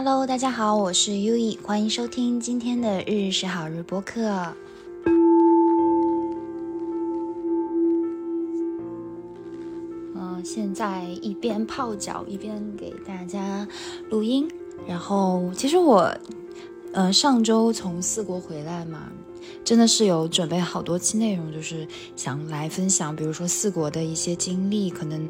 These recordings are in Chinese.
Hello，大家好，我是 U E，欢迎收听今天的日日是好日播客。嗯，现在一边泡脚一边给大家录音。然后，其实我，呃，上周从四国回来嘛，真的是有准备好多期内容，就是想来分享，比如说四国的一些经历，可能。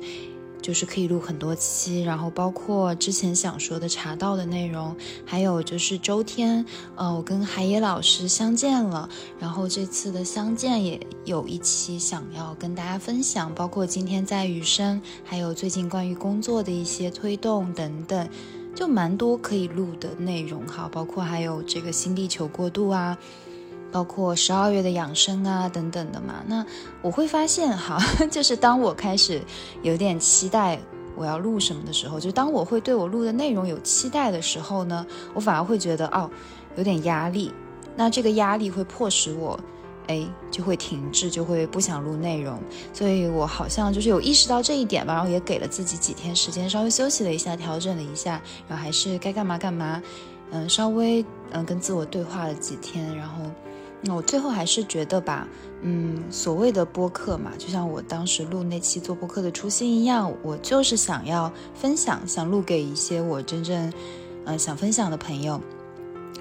就是可以录很多期，然后包括之前想说的茶道的内容，还有就是周天，呃，我跟海野老师相见了，然后这次的相见也有一期想要跟大家分享，包括今天在雨声，还有最近关于工作的一些推动等等，就蛮多可以录的内容哈，包括还有这个新地球过渡啊。包括十二月的养生啊等等的嘛，那我会发现哈，就是当我开始有点期待我要录什么的时候，就当我会对我录的内容有期待的时候呢，我反而会觉得哦有点压力，那这个压力会迫使我哎就会停滞，就会不想录内容，所以我好像就是有意识到这一点吧，然后也给了自己几天时间，稍微休息了一下，调整了一下，然后还是该干嘛干嘛，嗯，稍微嗯跟自我对话了几天，然后。那我最后还是觉得吧，嗯，所谓的播客嘛，就像我当时录那期做播客的初心一样，我就是想要分享，想录给一些我真正，嗯，想分享的朋友，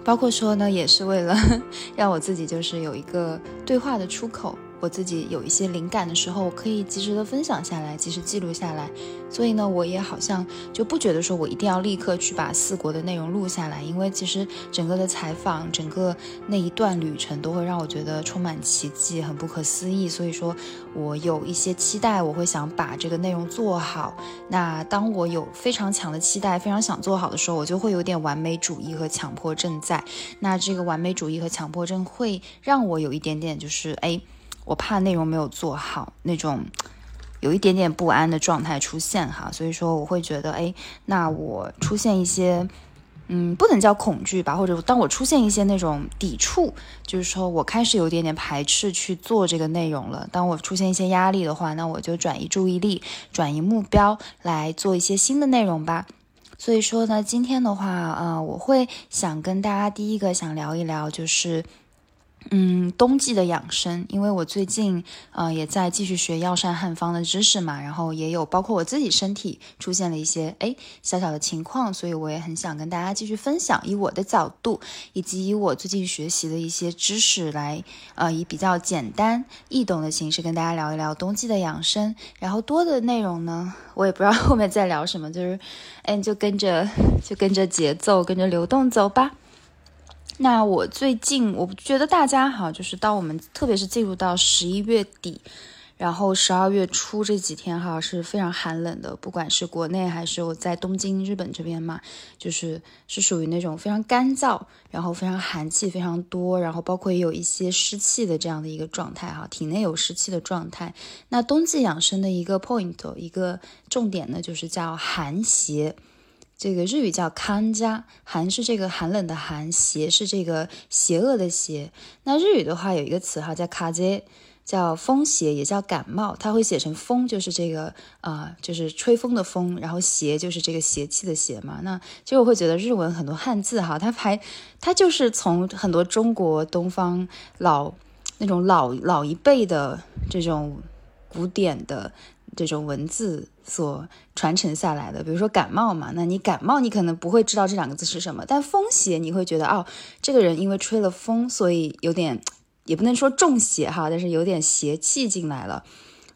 包括说呢，也是为了 让我自己就是有一个对话的出口。我自己有一些灵感的时候，我可以及时的分享下来，及时记录下来。所以呢，我也好像就不觉得说我一定要立刻去把四国的内容录下来，因为其实整个的采访，整个那一段旅程都会让我觉得充满奇迹，很不可思议。所以说我有一些期待，我会想把这个内容做好。那当我有非常强的期待，非常想做好的时候，我就会有点完美主义和强迫症在。那这个完美主义和强迫症会让我有一点点就是哎。我怕内容没有做好，那种有一点点不安的状态出现哈，所以说我会觉得，哎，那我出现一些，嗯，不能叫恐惧吧，或者当我出现一些那种抵触，就是说我开始有点点排斥去做这个内容了。当我出现一些压力的话，那我就转移注意力，转移目标来做一些新的内容吧。所以说呢，今天的话，呃，我会想跟大家第一个想聊一聊，就是。嗯，冬季的养生，因为我最近呃也在继续学药膳汉方的知识嘛，然后也有包括我自己身体出现了一些哎小小的情况，所以我也很想跟大家继续分享，以我的角度以及以我最近学习的一些知识来呃以比较简单易懂的形式跟大家聊一聊冬季的养生，然后多的内容呢，我也不知道后面再聊什么，就是哎就跟着就跟着节奏跟着流动走吧。那我最近，我觉得大家哈，就是到我们特别是进入到十一月底，然后十二月初这几天哈是非常寒冷的，不管是国内还是我在东京日本这边嘛，就是是属于那种非常干燥，然后非常寒气非常多，然后包括也有一些湿气的这样的一个状态哈，体内有湿气的状态。那冬季养生的一个 point，一个重点呢，就是叫寒邪。这个日语叫康加，寒是这个寒冷的寒，邪是这个邪恶的邪。那日语的话有一个词哈叫卡杰，叫风邪，也叫感冒。它会写成风，就是这个啊，就是吹风的风，然后邪就是这个邪气的邪嘛。那其实我会觉得日文很多汉字哈，它还它就是从很多中国东方老那种老老一辈的这种古典的。这种文字所传承下来的，比如说感冒嘛，那你感冒，你可能不会知道这两个字是什么，但风邪你会觉得哦，这个人因为吹了风，所以有点，也不能说中邪哈，但是有点邪气进来了。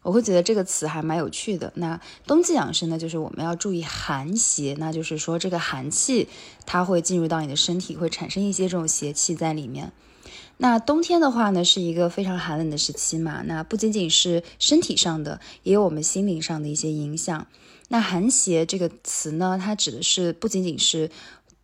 我会觉得这个词还蛮有趣的。那冬季养生呢，就是我们要注意寒邪，那就是说这个寒气它会进入到你的身体，会产生一些这种邪气在里面。那冬天的话呢，是一个非常寒冷的时期嘛。那不仅仅是身体上的，也有我们心灵上的一些影响。那寒邪这个词呢，它指的是不仅仅是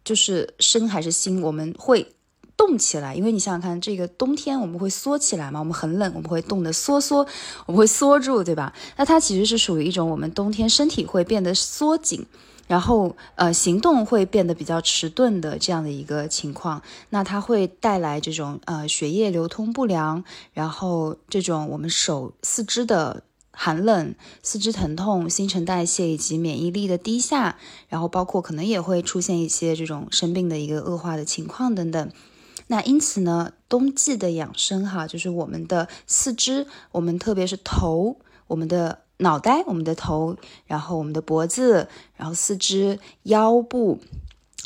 就是身还是心，我们会动起来。因为你想想看，这个冬天我们会缩起来嘛，我们很冷，我们会冻得缩缩，我们会缩住，对吧？那它其实是属于一种我们冬天身体会变得缩紧。然后，呃，行动会变得比较迟钝的这样的一个情况，那它会带来这种呃血液流通不良，然后这种我们手四肢的寒冷、四肢疼痛、新陈代谢以及免疫力的低下，然后包括可能也会出现一些这种生病的一个恶化的情况等等。那因此呢，冬季的养生哈，就是我们的四肢，我们特别是头，我们的脑袋、我们的头，然后我们的脖子，然后四肢、腰部。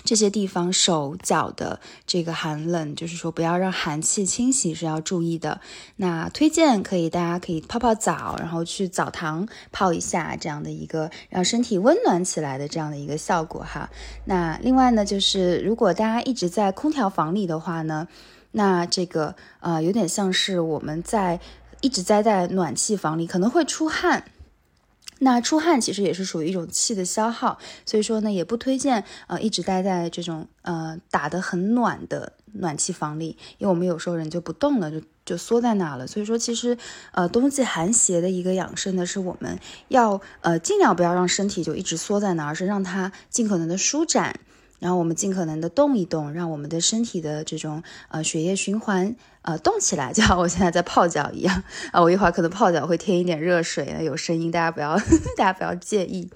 这些地方手脚的这个寒冷，就是说不要让寒气侵袭是要注意的。那推荐可以，大家可以泡泡澡，然后去澡堂泡一下，这样的一个让身体温暖起来的这样的一个效果哈。那另外呢，就是如果大家一直在空调房里的话呢，那这个呃有点像是我们在一直待在暖气房里，可能会出汗。那出汗其实也是属于一种气的消耗，所以说呢，也不推荐呃一直待在这种呃打得很暖的暖气房里，因为我们有时候人就不动了，就就缩在那了。所以说，其实呃冬季寒邪的一个养生呢，是我们要呃尽量不要让身体就一直缩在那，而是让它尽可能的舒展。然后我们尽可能的动一动，让我们的身体的这种呃血液循环呃动起来，就像我现在在泡脚一样啊。我一会儿可能泡脚会添一点热水，有声音，大家不要 大家不要介意。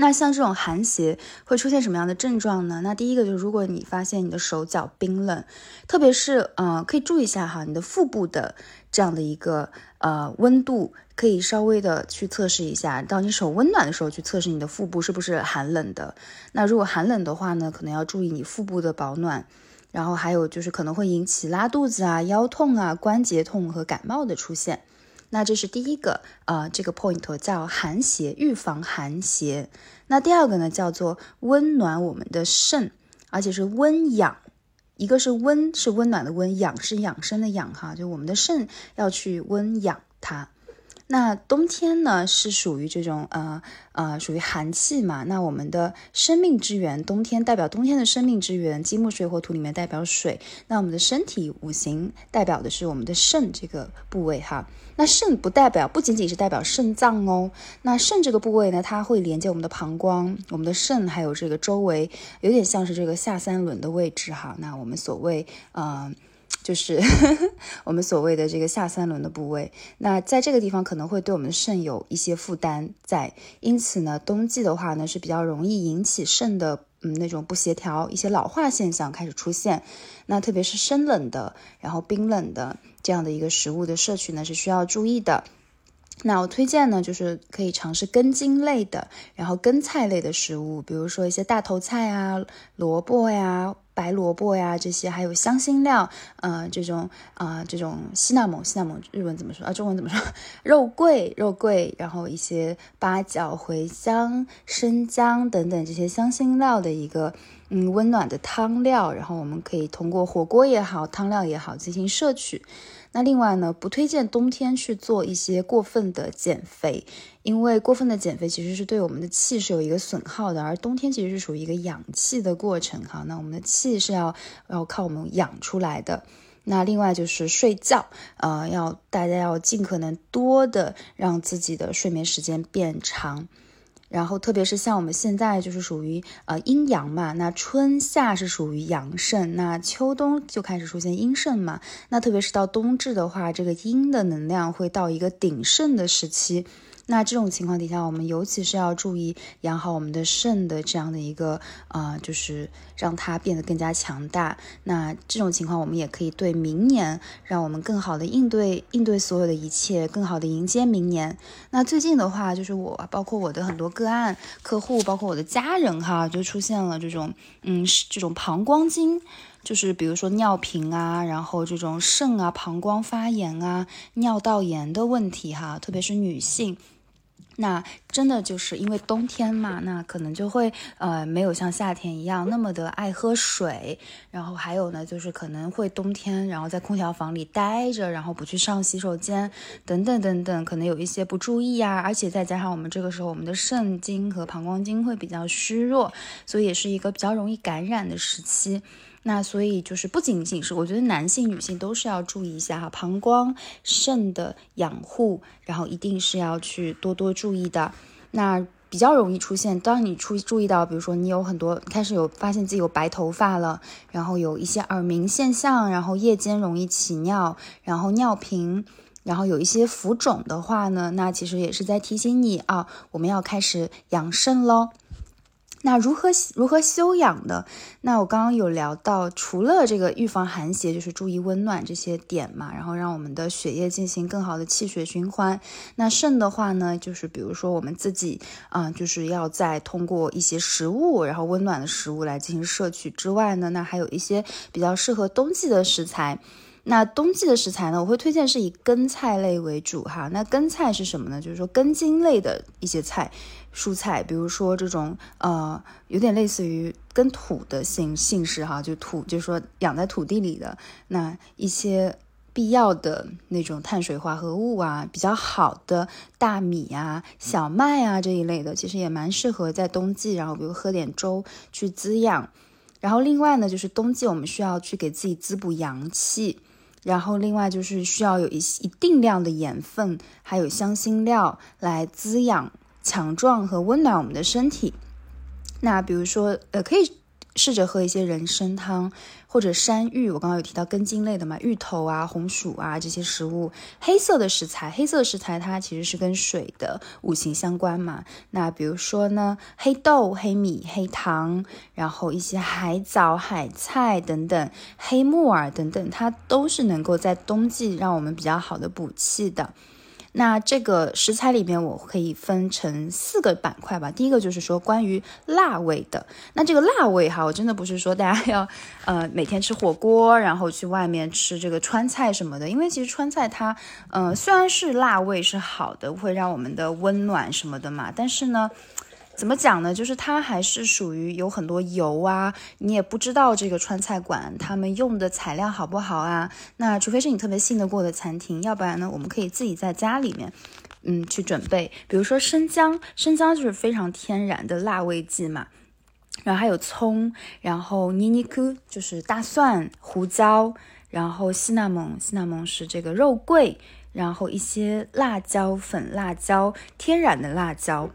那像这种寒邪会出现什么样的症状呢？那第一个就是，如果你发现你的手脚冰冷，特别是呃，可以注意一下哈，你的腹部的这样的一个呃温度。可以稍微的去测试一下，当你手温暖的时候，去测试你的腹部是不是寒冷的。那如果寒冷的话呢，可能要注意你腹部的保暖。然后还有就是可能会引起拉肚子啊、腰痛啊、关节痛和感冒的出现。那这是第一个，呃，这个 point 叫寒邪，预防寒邪。那第二个呢，叫做温暖我们的肾，而且是温养。一个是温，是温暖的温；养是养生的养，哈，就我们的肾要去温养它。那冬天呢，是属于这种呃呃，属于寒气嘛。那我们的生命之源，冬天代表冬天的生命之源，金木水火土里面代表水。那我们的身体五行代表的是我们的肾这个部位哈。那肾不代表不仅仅是代表肾脏哦。那肾这个部位呢，它会连接我们的膀胱，我们的肾还有这个周围，有点像是这个下三轮的位置哈。那我们所谓呃。就是 我们所谓的这个下三轮的部位，那在这个地方可能会对我们的肾有一些负担在，因此呢，冬季的话呢是比较容易引起肾的嗯那种不协调，一些老化现象开始出现。那特别是生冷的，然后冰冷的这样的一个食物的摄取呢是需要注意的。那我推荐呢，就是可以尝试根茎类的，然后根菜类的食物，比如说一些大头菜啊、萝卜呀。白萝卜呀，这些还有香辛料，呃，这种啊，这种西纳蒙，西纳蒙日文怎么说啊？中文怎么说？肉桂，肉桂，然后一些八角、茴香、生姜等等这些香辛料的一个嗯温暖的汤料，然后我们可以通过火锅也好，汤料也好进行摄取。那另外呢，不推荐冬天去做一些过分的减肥，因为过分的减肥其实是对我们的气是有一个损耗的，而冬天其实是属于一个养气的过程哈。那我们的气是要要靠我们养出来的。那另外就是睡觉，呃，要大家要尽可能多的让自己的睡眠时间变长。然后，特别是像我们现在就是属于呃阴阳嘛，那春夏是属于阳盛，那秋冬就开始出现阴盛嘛。那特别是到冬至的话，这个阴的能量会到一个鼎盛的时期。那这种情况底下，我们尤其是要注意养好我们的肾的这样的一个呃，就是让它变得更加强大。那这种情况，我们也可以对明年，让我们更好的应对应对所有的一切，更好的迎接明年。那最近的话，就是我包括我的很多个案客户，包括我的家人哈，就出现了这种嗯，这种膀胱经，就是比如说尿频啊，然后这种肾啊、膀胱发炎啊、尿道炎的问题哈，特别是女性。那真的就是因为冬天嘛，那可能就会呃没有像夏天一样那么的爱喝水，然后还有呢就是可能会冬天然后在空调房里待着，然后不去上洗手间等等等等，可能有一些不注意呀，而且再加上我们这个时候我们的肾经和膀胱经会比较虚弱，所以也是一个比较容易感染的时期。那所以就是不仅仅是，我觉得男性、女性都是要注意一下哈，膀胱、肾的养护，然后一定是要去多多注意的。那比较容易出现，当你出注意到，比如说你有很多开始有发现自己有白头发了，然后有一些耳鸣现象，然后夜间容易起尿，然后尿频。然后有一些浮肿的话呢，那其实也是在提醒你啊，我们要开始养肾喽。那如何如何修养的？那我刚刚有聊到，除了这个预防寒邪，就是注意温暖这些点嘛，然后让我们的血液进行更好的气血循环。那肾的话呢，就是比如说我们自己啊，就是要在通过一些食物，然后温暖的食物来进行摄取之外呢，那还有一些比较适合冬季的食材。那冬季的食材呢，我会推荐是以根菜类为主哈。那根菜是什么呢？就是说根茎类的一些菜。蔬菜，比如说这种呃，有点类似于跟土的姓姓氏哈，就土，就是说养在土地里的那一些必要的那种碳水化合物啊，比较好的大米啊、小麦啊这一类的，其实也蛮适合在冬季，然后比如喝点粥去滋养。然后另外呢，就是冬季我们需要去给自己滋补阳气，然后另外就是需要有一一定量的盐分，还有香辛料来滋养。强壮和温暖我们的身体。那比如说，呃，可以试着喝一些人参汤或者山芋。我刚刚有提到根茎类的嘛，芋头啊、红薯啊这些食物。黑色的食材，黑色食材它其实是跟水的五行相关嘛。那比如说呢，黑豆、黑米、黑糖，然后一些海藻、海菜等等，黑木耳等等，它都是能够在冬季让我们比较好的补气的。那这个食材里面，我可以分成四个板块吧。第一个就是说关于辣味的。那这个辣味哈，我真的不是说大家要呃每天吃火锅，然后去外面吃这个川菜什么的。因为其实川菜它，呃虽然是辣味是好的，会让我们的温暖什么的嘛，但是呢。怎么讲呢？就是它还是属于有很多油啊，你也不知道这个川菜馆他们用的材料好不好啊。那除非是你特别信得过的餐厅，要不然呢，我们可以自己在家里面，嗯，去准备。比如说生姜，生姜就是非常天然的辣味剂嘛。然后还有葱，然后尼尼库就是大蒜、胡椒，然后西纳蒙，西纳蒙是这个肉桂，然后一些辣椒粉、辣椒，天然的辣椒。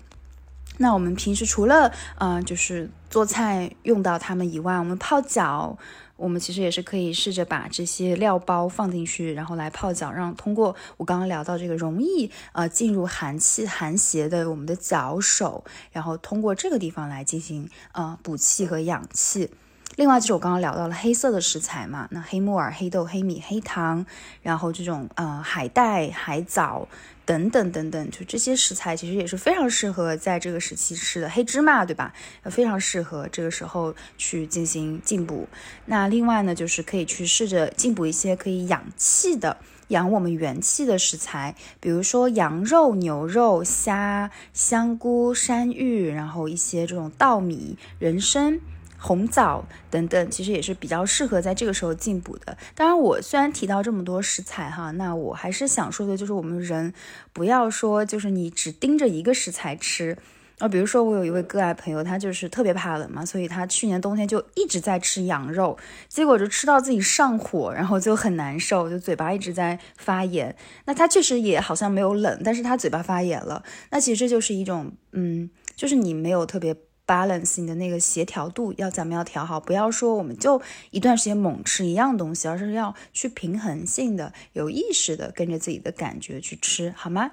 那我们平时除了呃，就是做菜用到它们以外，我们泡脚，我们其实也是可以试着把这些料包放进去，然后来泡脚，让通过我刚刚聊到这个容易呃进入寒气寒邪的我们的脚手，然后通过这个地方来进行呃补气和养气。另外就是我刚刚聊到了黑色的食材嘛，那黑木耳、黑豆、黑米、黑糖，然后这种呃海带、海藻等等等等，就这些食材其实也是非常适合在这个时期吃的。黑芝麻对吧？非常适合这个时候去进行进补。那另外呢，就是可以去试着进补一些可以养气的、养我们元气的食材，比如说羊肉、牛肉、虾、香菇、山芋，然后一些这种稻米、人参。红枣等等，其实也是比较适合在这个时候进补的。当然，我虽然提到这么多食材哈，那我还是想说的，就是我们人不要说，就是你只盯着一个食材吃。啊，比如说我有一位个爱朋友，他就是特别怕冷嘛，所以他去年冬天就一直在吃羊肉，结果就吃到自己上火，然后就很难受，就嘴巴一直在发炎。那他确实也好像没有冷，但是他嘴巴发炎了。那其实这就是一种，嗯，就是你没有特别。Balance 你的那个协调度要咱们要调好，不要说我们就一段时间猛吃一样东西，而是要去平衡性的、有意识的跟着自己的感觉去吃，好吗？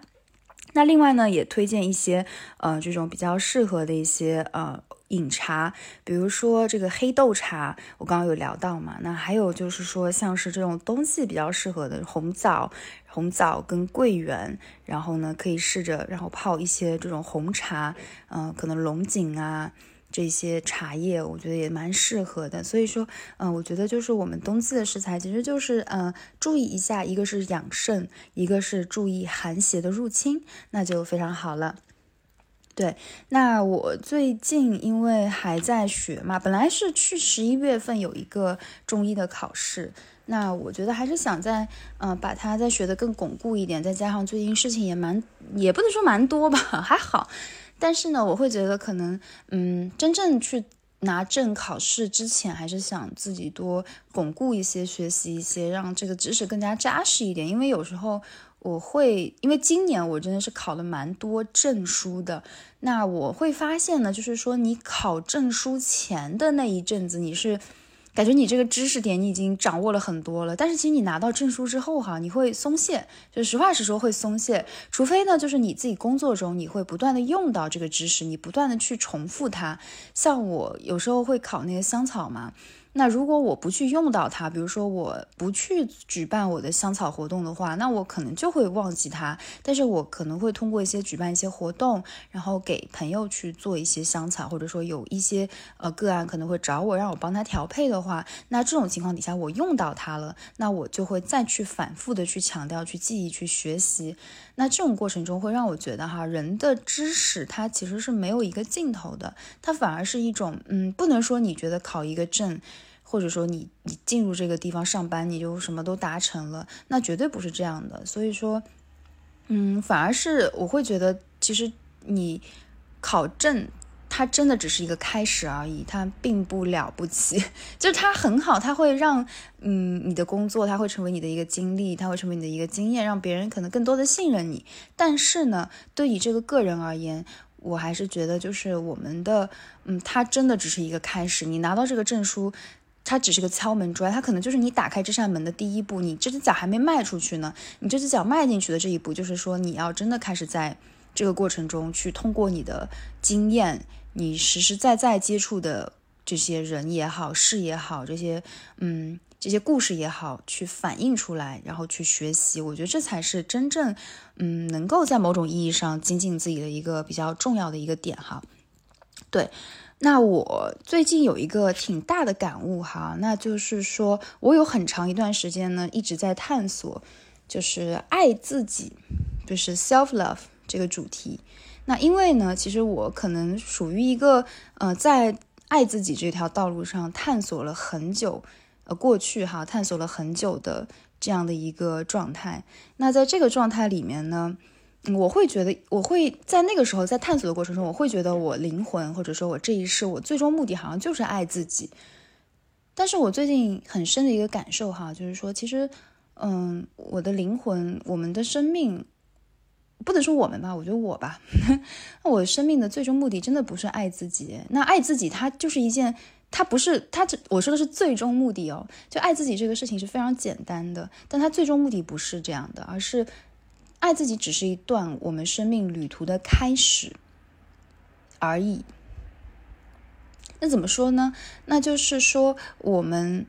那另外呢，也推荐一些呃这种比较适合的一些呃。饮茶，比如说这个黑豆茶，我刚刚有聊到嘛。那还有就是说，像是这种冬季比较适合的红枣、红枣跟桂圆，然后呢可以试着然后泡一些这种红茶，嗯，可能龙井啊这些茶叶，我觉得也蛮适合的。所以说，嗯，我觉得就是我们冬季的食材，其实就是嗯注意一下，一个是养肾，一个是注意寒邪的入侵，那就非常好了。对，那我最近因为还在学嘛，本来是去十一月份有一个中医的考试，那我觉得还是想在嗯把它再学得更巩固一点，再加上最近事情也蛮，也不能说蛮多吧，还好，但是呢，我会觉得可能嗯真正去拿证考试之前，还是想自己多巩固一些，学习一些，让这个知识更加扎实一点，因为有时候。我会，因为今年我真的是考了蛮多证书的。那我会发现呢，就是说你考证书前的那一阵子，你是感觉你这个知识点你已经掌握了很多了，但是其实你拿到证书之后哈，你会松懈，就实话实说会松懈，除非呢就是你自己工作中你会不断的用到这个知识，你不断的去重复它。像我有时候会考那个香草嘛。那如果我不去用到它，比如说我不去举办我的香草活动的话，那我可能就会忘记它。但是我可能会通过一些举办一些活动，然后给朋友去做一些香草，或者说有一些呃个案可能会找我让我帮他调配的话，那这种情况底下我用到它了，那我就会再去反复的去强调、去记忆、去学习。那这种过程中会让我觉得哈，人的知识它其实是没有一个尽头的，它反而是一种嗯，不能说你觉得考一个证，或者说你你进入这个地方上班你就什么都达成了，那绝对不是这样的。所以说，嗯，反而是我会觉得，其实你考证。它真的只是一个开始而已，它并不了不起，就是它很好，它会让嗯你的工作，它会成为你的一个经历，它会成为你的一个经验，让别人可能更多的信任你。但是呢，对于这个个人而言，我还是觉得就是我们的嗯，它真的只是一个开始。你拿到这个证书，它只是个敲门砖，它可能就是你打开这扇门的第一步。你这只脚还没迈出去呢，你这只脚迈进去的这一步，就是说你要真的开始在这个过程中去通过你的经验。你实实在在接触的这些人也好，事也好，这些嗯，这些故事也好，去反映出来，然后去学习，我觉得这才是真正嗯，能够在某种意义上精进自己的一个比较重要的一个点哈。对，那我最近有一个挺大的感悟哈，那就是说我有很长一段时间呢一直在探索，就是爱自己，就是 self love 这个主题。那因为呢，其实我可能属于一个，呃，在爱自己这条道路上探索了很久，呃，过去哈，探索了很久的这样的一个状态。那在这个状态里面呢，我会觉得，我会在那个时候在探索的过程中，我会觉得我灵魂或者说我这一世，我最终目的好像就是爱自己。但是我最近很深的一个感受哈，就是说，其实，嗯，我的灵魂，我们的生命。不能说我们吧，我觉得我吧，那 我生命的最终目的真的不是爱自己。那爱自己，它就是一件，它不是它这我说的是最终目的哦。就爱自己这个事情是非常简单的，但它最终目的不是这样的，而是爱自己只是一段我们生命旅途的开始而已。那怎么说呢？那就是说我们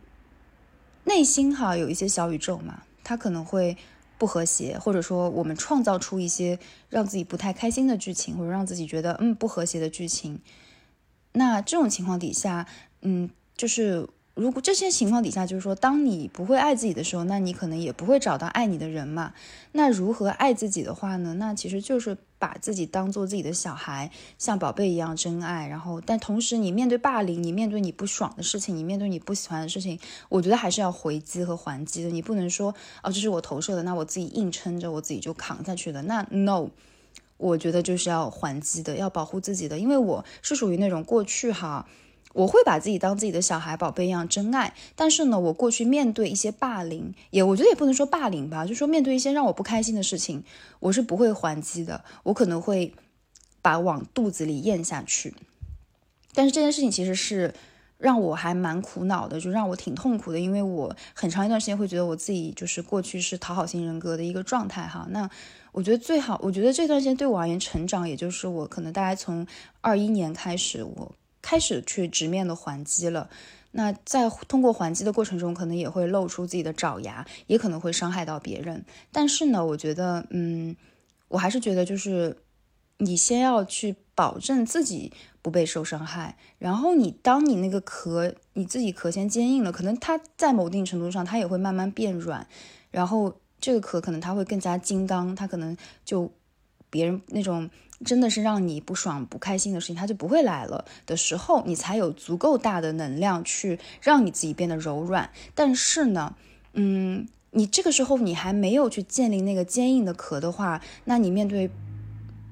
内心哈有一些小宇宙嘛，它可能会。不和谐，或者说我们创造出一些让自己不太开心的剧情，或者让自己觉得嗯不和谐的剧情。那这种情况底下，嗯，就是如果这些情况底下，就是说，当你不会爱自己的时候，那你可能也不会找到爱你的人嘛。那如何爱自己的话呢？那其实就是。把自己当做自己的小孩，像宝贝一样真爱。然后，但同时，你面对霸凌，你面对你不爽的事情，你面对你不喜欢的事情，我觉得还是要回击和还击的。你不能说，哦，这是我投射的，那我自己硬撑着，我自己就扛下去了。那 no，我觉得就是要还击的，要保护自己的，因为我是属于那种过去哈。我会把自己当自己的小孩宝贝一样真爱，但是呢，我过去面对一些霸凌，也我觉得也不能说霸凌吧，就说面对一些让我不开心的事情，我是不会还击的，我可能会把往肚子里咽下去。但是这件事情其实是让我还蛮苦恼的，就让我挺痛苦的，因为我很长一段时间会觉得我自己就是过去是讨好型人格的一个状态哈。那我觉得最好，我觉得这段时间对我而言成长，也就是我可能大概从二一年开始我。开始去直面的还击了，那在通过还击的过程中，可能也会露出自己的爪牙，也可能会伤害到别人。但是呢，我觉得，嗯，我还是觉得，就是你先要去保证自己不被受伤害，然后你当你那个壳，你自己壳先坚硬了，可能它在某定程度上，它也会慢慢变软，然后这个壳可能它会更加金刚，它可能就别人那种。真的是让你不爽不开心的事情，他就不会来了的时候，你才有足够大的能量去让你自己变得柔软。但是呢，嗯，你这个时候你还没有去建立那个坚硬的壳的话，那你面对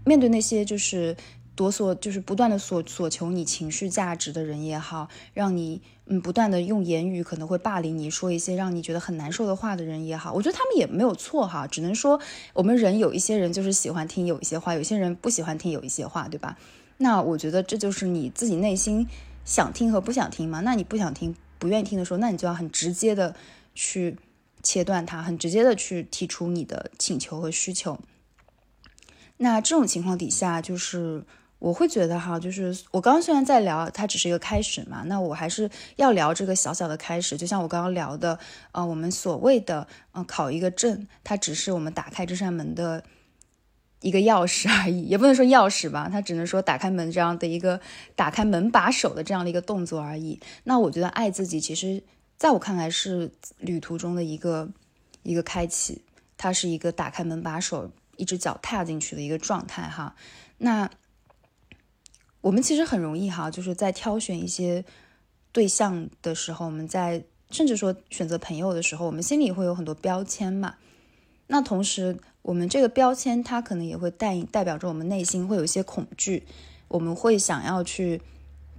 面对那些就是。多索就是不断的索索求你情绪价值的人也好，让你嗯不断的用言语可能会霸凌你，说一些让你觉得很难受的话的人也好，我觉得他们也没有错哈，只能说我们人有一些人就是喜欢听有一些话，有些人不喜欢听有一些话，对吧？那我觉得这就是你自己内心想听和不想听嘛。那你不想听不愿意听的时候，那你就要很直接的去切断它，很直接的去提出你的请求和需求。那这种情况底下，就是我会觉得哈，就是我刚刚虽然在聊，它只是一个开始嘛，那我还是要聊这个小小的开始。就像我刚刚聊的，呃，我们所谓的呃考一个证，它只是我们打开这扇门的一个钥匙而已，也不能说钥匙吧，它只能说打开门这样的一个打开门把手的这样的一个动作而已。那我觉得爱自己，其实在我看来是旅途中的一个一个开启，它是一个打开门把手。一只脚踏进去的一个状态哈，那我们其实很容易哈，就是在挑选一些对象的时候，我们在甚至说选择朋友的时候，我们心里会有很多标签嘛。那同时，我们这个标签它可能也会代代表着我们内心会有一些恐惧，我们会想要去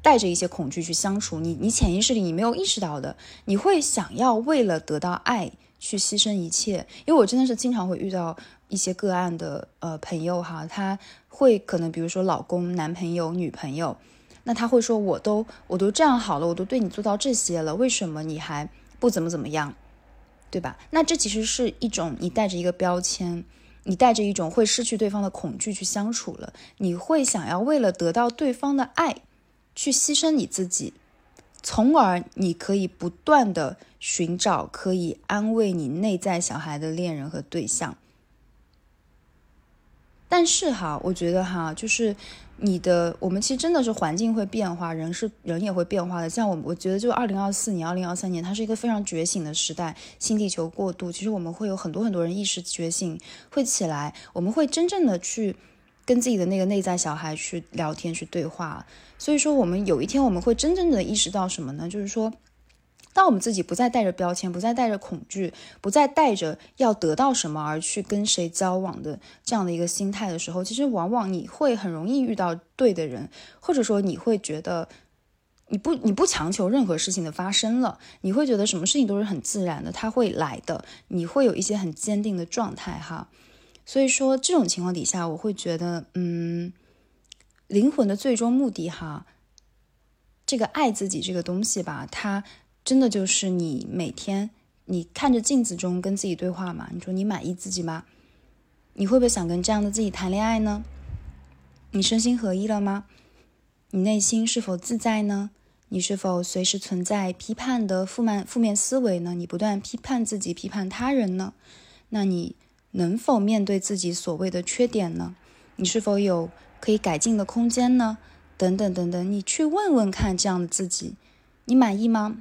带着一些恐惧去相处。你你潜意识里你没有意识到的，你会想要为了得到爱去牺牲一切。因为我真的是经常会遇到。一些个案的呃朋友哈，他会可能比如说老公、男朋友、女朋友，那他会说我都我都这样好了，我都对你做到这些了，为什么你还不怎么怎么样，对吧？那这其实是一种你带着一个标签，你带着一种会失去对方的恐惧去相处了，你会想要为了得到对方的爱去牺牲你自己，从而你可以不断的寻找可以安慰你内在小孩的恋人和对象。但是哈，我觉得哈，就是你的，我们其实真的是环境会变化，人是人也会变化的。像我，我觉得就二零二四年、二零二三年，它是一个非常觉醒的时代，新地球过渡。其实我们会有很多很多人意识觉醒会起来，我们会真正的去跟自己的那个内在小孩去聊天、去对话。所以说，我们有一天我们会真正的意识到什么呢？就是说。当我们自己不再带着标签，不再带着恐惧，不再带着要得到什么而去跟谁交往的这样的一个心态的时候，其实往往你会很容易遇到对的人，或者说你会觉得你不你不强求任何事情的发生了，你会觉得什么事情都是很自然的，它会来的，你会有一些很坚定的状态哈。所以说这种情况底下，我会觉得，嗯，灵魂的最终目的哈，这个爱自己这个东西吧，它。真的就是你每天你看着镜子中跟自己对话嘛？你说你满意自己吗？你会不会想跟这样的自己谈恋爱呢？你身心合一了吗？你内心是否自在呢？你是否随时存在批判的负面负面思维呢？你不断批判自己、批判他人呢？那你能否面对自己所谓的缺点呢？你是否有可以改进的空间呢？等等等等，你去问问看这样的自己。你满意吗？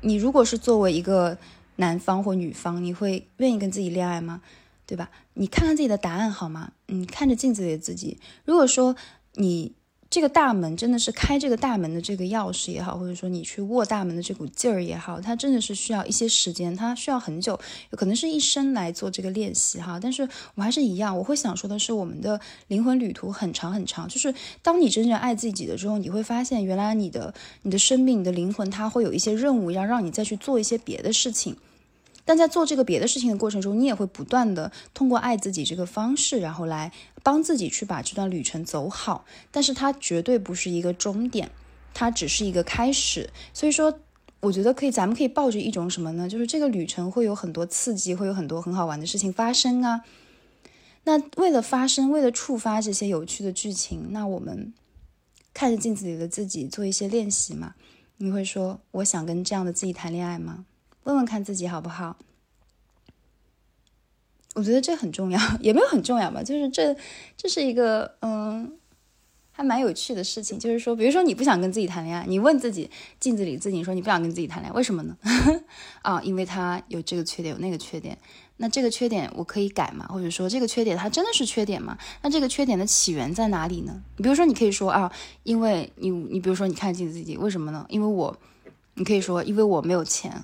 你如果是作为一个男方或女方，你会愿意跟自己恋爱吗？对吧？你看看自己的答案好吗？嗯，看着镜子里的自己，如果说你。这个大门真的是开这个大门的这个钥匙也好，或者说你去握大门的这股劲儿也好，它真的是需要一些时间，它需要很久，有可能是一生来做这个练习哈。但是我还是一样，我会想说的是，我们的灵魂旅途很长很长，就是当你真正爱自己的时候，你会发现原来你的你的生命、你的灵魂，它会有一些任务要让你再去做一些别的事情。但在做这个别的事情的过程中，你也会不断的通过爱自己这个方式，然后来帮自己去把这段旅程走好。但是它绝对不是一个终点，它只是一个开始。所以说，我觉得可以，咱们可以抱着一种什么呢？就是这个旅程会有很多刺激，会有很多很好玩的事情发生啊。那为了发生，为了触发这些有趣的剧情，那我们看着镜子里的自己做一些练习嘛？你会说，我想跟这样的自己谈恋爱吗？问问看自己好不好？我觉得这很重要，也没有很重要吧。就是这，这是一个嗯，还蛮有趣的事情。就是说，比如说你不想跟自己谈恋爱，你问自己镜子里自己说你不想跟自己谈恋爱，为什么呢？啊，因为他有这个缺点，有那个缺点。那这个缺点我可以改吗？或者说这个缺点它真的是缺点吗？那这个缺点的起源在哪里呢？你比如说，你可以说啊，因为你，你比如说你看镜子自己，为什么呢？因为我，你可以说因为我没有钱。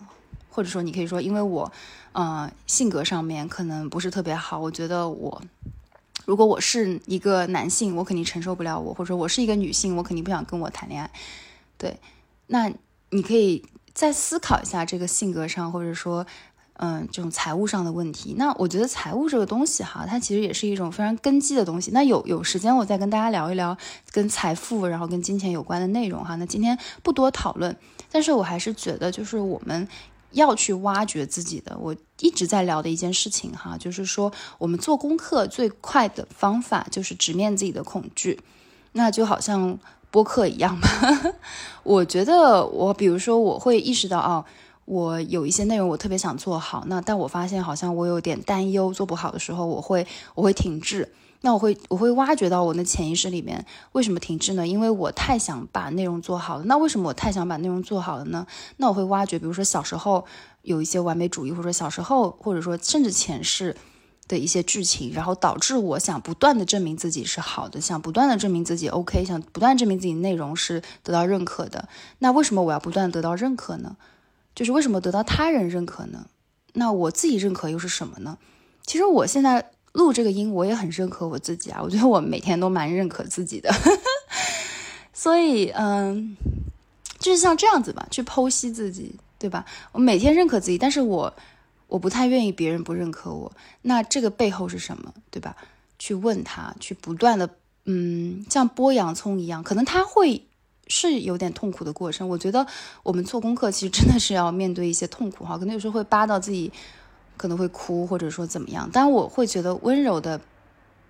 或者说，你可以说，因为我，呃，性格上面可能不是特别好。我觉得我，如果我是一个男性，我肯定承受不了我；或者说我是一个女性，我肯定不想跟我谈恋爱。对，那你可以再思考一下这个性格上，或者说嗯，这种财务上的问题。那我觉得财务这个东西哈，它其实也是一种非常根基的东西。那有有时间我再跟大家聊一聊跟财富，然后跟金钱有关的内容哈。那今天不多讨论，但是我还是觉得就是我们要去挖掘自己的。我一直在聊的一件事情哈，就是说我们做功课最快的方法就是直面自己的恐惧。那就好像播客一样吧。我觉得我比如说我会意识到哦。我有一些内容我特别想做好，那但我发现好像我有点担忧做不好的时候，我会我会停滞。那我会我会挖掘到我的潜意识里面为什么停滞呢？因为我太想把内容做好了。那为什么我太想把内容做好了呢？那我会挖掘，比如说小时候有一些完美主义，或者说小时候或者说甚至前世的一些剧情，然后导致我想不断的证明自己是好的，想不断的证明自己 OK，想不断证明自己内容是得到认可的。那为什么我要不断得到认可呢？就是为什么得到他人认可呢？那我自己认可又是什么呢？其实我现在录这个音，我也很认可我自己啊。我觉得我每天都蛮认可自己的，所以嗯，就是像这样子吧，去剖析自己，对吧？我每天认可自己，但是我我不太愿意别人不认可我。那这个背后是什么，对吧？去问他，去不断的嗯，像剥洋葱一样，可能他会。是有点痛苦的过程。我觉得我们做功课其实真的是要面对一些痛苦哈，可能有时候会扒到自己，可能会哭或者说怎么样。但我会觉得温柔的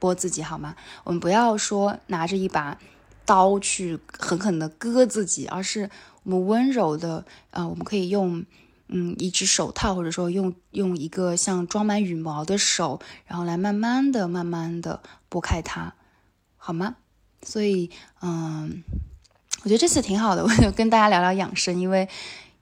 剥自己好吗？我们不要说拿着一把刀去狠狠的割自己，而是我们温柔的啊，我们可以用嗯一只手套，或者说用用一个像装满羽毛的手，然后来慢慢的、慢慢的剥开它，好吗？所以嗯。我觉得这次挺好的，我就跟大家聊聊养生，因为，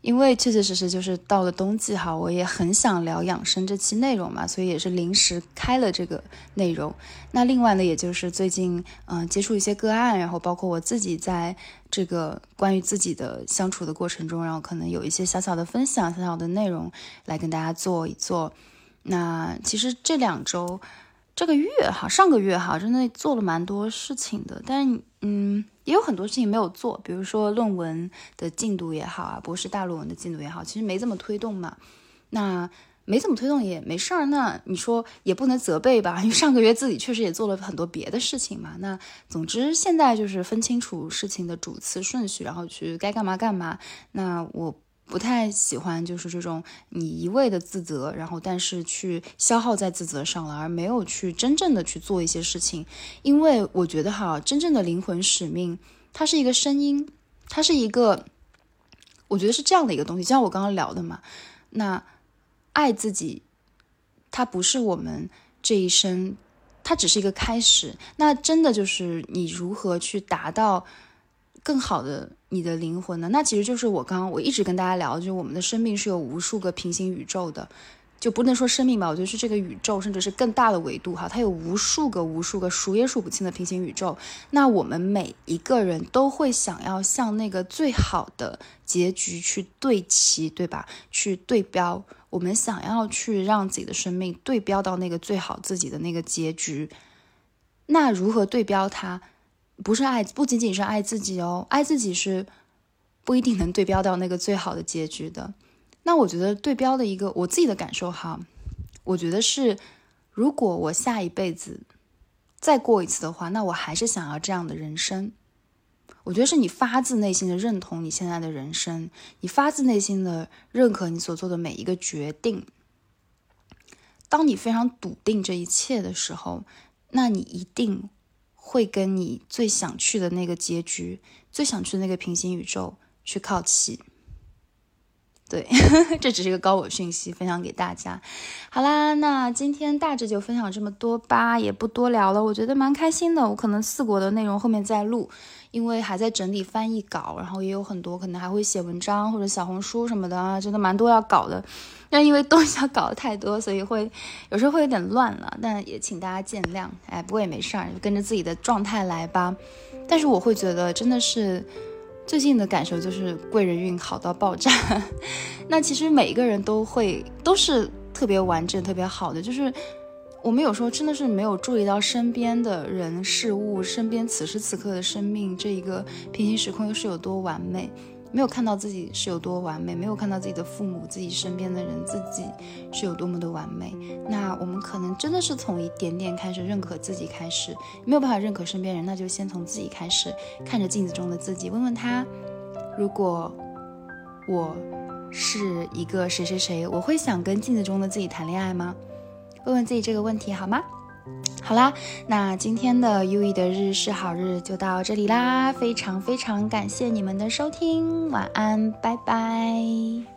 因为确确实实就是到了冬季哈，我也很想聊养生这期内容嘛，所以也是临时开了这个内容。那另外呢，也就是最近嗯接触一些个案，然后包括我自己在这个关于自己的相处的过程中，然后可能有一些小小的分享、小小的内容来跟大家做一做。那其实这两周。这个月哈，上个月哈，真的做了蛮多事情的，但嗯，也有很多事情没有做，比如说论文的进度也好啊，博士大论文的进度也好，其实没怎么推动嘛。那没怎么推动也没事儿，那你说也不能责备吧，因为上个月自己确实也做了很多别的事情嘛。那总之现在就是分清楚事情的主次顺序，然后去该干嘛干嘛。那我。不太喜欢就是这种你一味的自责，然后但是去消耗在自责上了，而没有去真正的去做一些事情。因为我觉得哈，真正的灵魂使命，它是一个声音，它是一个，我觉得是这样的一个东西。就像我刚刚聊的嘛，那爱自己，它不是我们这一生，它只是一个开始。那真的就是你如何去达到。更好的你的灵魂呢？那其实就是我刚刚我一直跟大家聊，就是我们的生命是有无数个平行宇宙的，就不能说生命吧，我觉得是这个宇宙，甚至是更大的维度哈，它有无数个、无数个数也数不清的平行宇宙。那我们每一个人都会想要向那个最好的结局去对齐，对吧？去对标，我们想要去让自己的生命对标到那个最好自己的那个结局。那如何对标它？不是爱，不仅仅是爱自己哦，爱自己是不一定能对标到那个最好的结局的。那我觉得对标的一个我自己的感受哈，我觉得是，如果我下一辈子再过一次的话，那我还是想要这样的人生。我觉得是你发自内心的认同你现在的人生，你发自内心的认可你所做的每一个决定。当你非常笃定这一切的时候，那你一定。会跟你最想去的那个结局、最想去的那个平行宇宙去靠齐。对，这只是一个高我讯息，分享给大家。好啦，那今天大致就分享这么多吧，也不多聊了。我觉得蛮开心的，我可能四国的内容后面再录。因为还在整理翻译稿，然后也有很多可能还会写文章或者小红书什么的啊，真的蛮多要搞的。那因为东西要搞的太多，所以会有时候会有点乱了，但也请大家见谅。哎，不过也没事儿，跟着自己的状态来吧。但是我会觉得真的是最近的感受就是贵人运好到爆炸。那其实每一个人都会都是特别完整、特别好的，就是。我们有时候真的是没有注意到身边的人事物，身边此时此刻的生命这一个平行时空又是有多完美。没有看到自己是有多完美，没有看到自己的父母、自己身边的人、自己是有多么的完美。那我们可能真的是从一点点开始认可自己开始，没有办法认可身边人，那就先从自己开始，看着镜子中的自己，问问他：如果我是一个谁谁谁，我会想跟镜子中的自己谈恋爱吗？问问自己这个问题好吗？好啦，那今天的优异的日是好日就到这里啦，非常非常感谢你们的收听，晚安，拜拜。